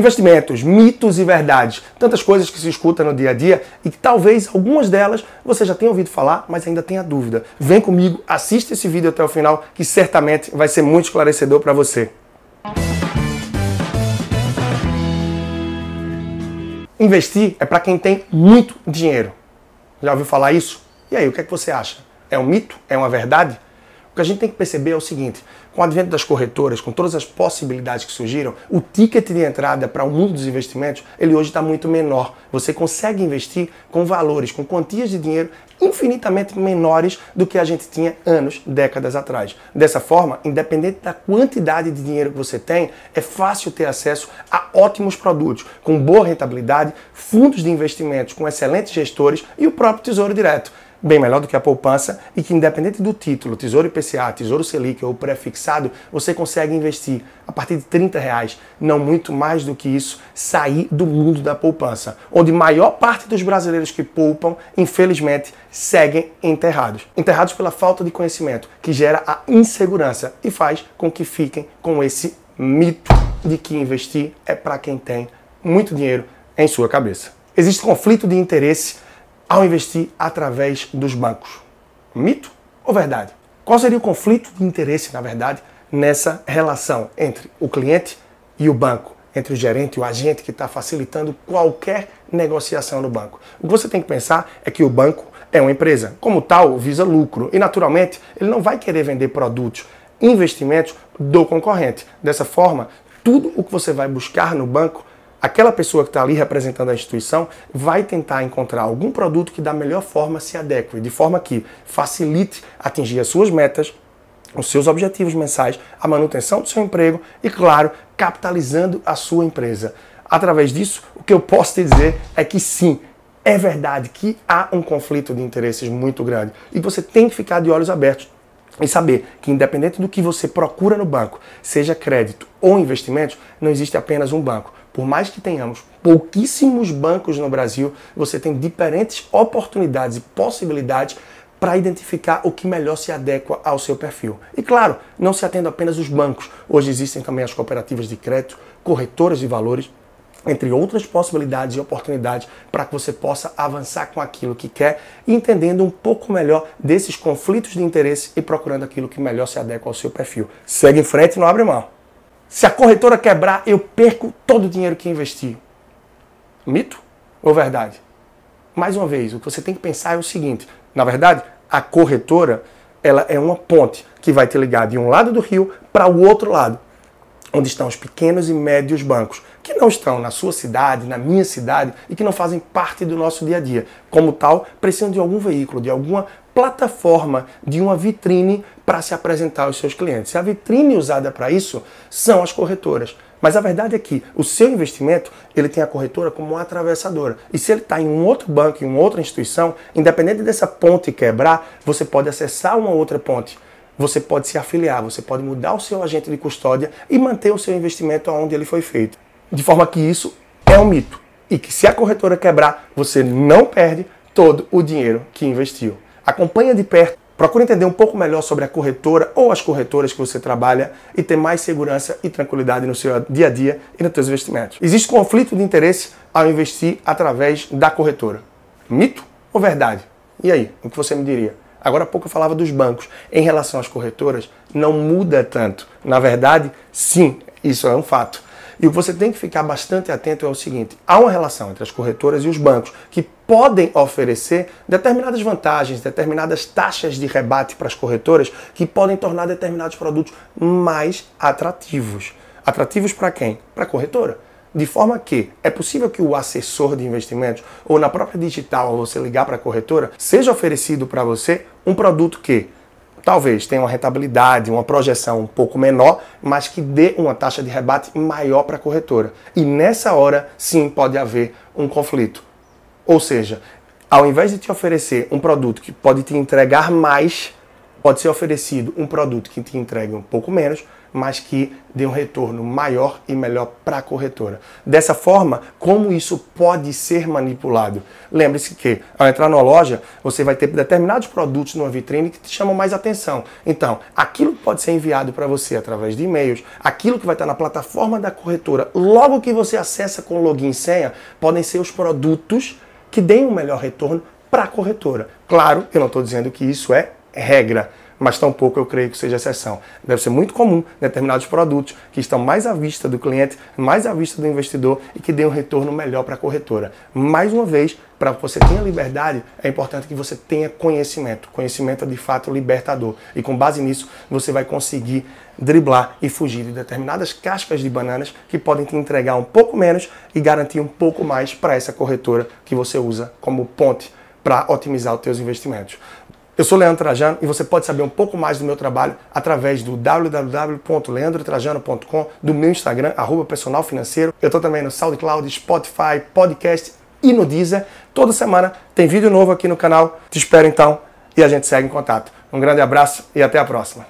Investimentos, mitos e verdades. Tantas coisas que se escuta no dia a dia e que talvez algumas delas você já tenha ouvido falar, mas ainda tenha dúvida. Vem comigo, assista esse vídeo até o final, que certamente vai ser muito esclarecedor para você. Investir é para quem tem muito dinheiro. Já ouviu falar isso? E aí, o que é que você acha? É um mito? É uma verdade? Que a gente tem que perceber é o seguinte: com o advento das corretoras, com todas as possibilidades que surgiram, o ticket de entrada para o mundo dos investimentos, ele hoje está muito menor. Você consegue investir com valores, com quantias de dinheiro infinitamente menores do que a gente tinha anos, décadas atrás. Dessa forma, independente da quantidade de dinheiro que você tem, é fácil ter acesso a ótimos produtos, com boa rentabilidade, fundos de investimentos com excelentes gestores e o próprio Tesouro Direto bem melhor do que a poupança e que, independente do título, Tesouro IPCA, Tesouro Selic ou pré-fixado, você consegue investir a partir de 30 reais, não muito mais do que isso, sair do mundo da poupança, onde maior parte dos brasileiros que poupam, infelizmente, seguem enterrados. Enterrados pela falta de conhecimento, que gera a insegurança e faz com que fiquem com esse mito de que investir é para quem tem muito dinheiro em sua cabeça. Existe conflito de interesse ao investir através dos bancos. Mito ou verdade? Qual seria o conflito de interesse, na verdade, nessa relação entre o cliente e o banco, entre o gerente e o agente que está facilitando qualquer negociação no banco? O que você tem que pensar é que o banco é uma empresa, como tal, visa lucro e, naturalmente, ele não vai querer vender produtos, investimentos do concorrente. Dessa forma, tudo o que você vai buscar no banco aquela pessoa que está ali representando a instituição vai tentar encontrar algum produto que da melhor forma se adeque, de forma que facilite atingir as suas metas, os seus objetivos mensais, a manutenção do seu emprego e, claro, capitalizando a sua empresa. Através disso, o que eu posso te dizer é que sim, é verdade que há um conflito de interesses muito grande e você tem que ficar de olhos abertos e saber que, independente do que você procura no banco, seja crédito ou investimentos, não existe apenas um banco. Por mais que tenhamos pouquíssimos bancos no Brasil, você tem diferentes oportunidades e possibilidades para identificar o que melhor se adequa ao seu perfil. E claro, não se atendo apenas os bancos. Hoje existem também as cooperativas de crédito, corretoras de valores, entre outras possibilidades e oportunidades para que você possa avançar com aquilo que quer, entendendo um pouco melhor desses conflitos de interesse e procurando aquilo que melhor se adequa ao seu perfil. Segue em frente e não abre mão. Se a corretora quebrar, eu perco todo o dinheiro que investi. Mito ou verdade? Mais uma vez, o que você tem que pensar é o seguinte: na verdade, a corretora ela é uma ponte que vai te ligar de um lado do rio para o outro lado, onde estão os pequenos e médios bancos, que não estão na sua cidade, na minha cidade e que não fazem parte do nosso dia a dia. Como tal, precisam de algum veículo, de alguma plataforma, de uma vitrine para se apresentar aos seus clientes. E a vitrine usada para isso são as corretoras. Mas a verdade é que o seu investimento ele tem a corretora como uma atravessadora. E se ele está em um outro banco, em uma outra instituição, independente dessa ponte quebrar, você pode acessar uma outra ponte. Você pode se afiliar, você pode mudar o seu agente de custódia e manter o seu investimento onde ele foi feito. De forma que isso é um mito. E que se a corretora quebrar, você não perde todo o dinheiro que investiu. Acompanha de perto, procura entender um pouco melhor sobre a corretora ou as corretoras que você trabalha e ter mais segurança e tranquilidade no seu dia a dia e nos seus investimentos. Existe conflito de interesse ao investir através da corretora. Mito ou verdade? E aí, o que você me diria? Agora há pouco eu falava dos bancos. Em relação às corretoras, não muda tanto. Na verdade, sim, isso é um fato. E o você tem que ficar bastante atento é o seguinte: há uma relação entre as corretoras e os bancos que podem oferecer determinadas vantagens, determinadas taxas de rebate para as corretoras que podem tornar determinados produtos mais atrativos. Atrativos para quem? Para a corretora. De forma que é possível que o assessor de investimentos ou na própria digital, ao você ligar para a corretora, seja oferecido para você um produto que talvez tenha uma rentabilidade, uma projeção um pouco menor, mas que dê uma taxa de rebate maior para a corretora. E nessa hora, sim, pode haver um conflito. Ou seja, ao invés de te oferecer um produto que pode te entregar mais, pode ser oferecido um produto que te entregue um pouco menos, mas que dê um retorno maior e melhor para a corretora. Dessa forma, como isso pode ser manipulado? Lembre-se que ao entrar numa loja, você vai ter determinados produtos numa vitrine que te chamam mais atenção. Então, aquilo que pode ser enviado para você através de e-mails, aquilo que vai estar na plataforma da corretora, logo que você acessa com login e senha, podem ser os produtos que deem um melhor retorno para a corretora. Claro, eu não estou dizendo que isso é regra mas tampouco eu creio que seja exceção. Deve ser muito comum determinados produtos que estão mais à vista do cliente, mais à vista do investidor e que dêem um retorno melhor para a corretora. Mais uma vez, para que você tenha liberdade, é importante que você tenha conhecimento. Conhecimento é de fato libertador. E com base nisso, você vai conseguir driblar e fugir de determinadas cascas de bananas que podem te entregar um pouco menos e garantir um pouco mais para essa corretora que você usa como ponte para otimizar os seus investimentos. Eu sou Leandro Trajano e você pode saber um pouco mais do meu trabalho através do www.leandrotrajano.com, do meu Instagram, arroba personal financeiro. Eu estou também no SoundCloud, Spotify, podcast e no Deezer. Toda semana tem vídeo novo aqui no canal. Te espero então e a gente segue em contato. Um grande abraço e até a próxima.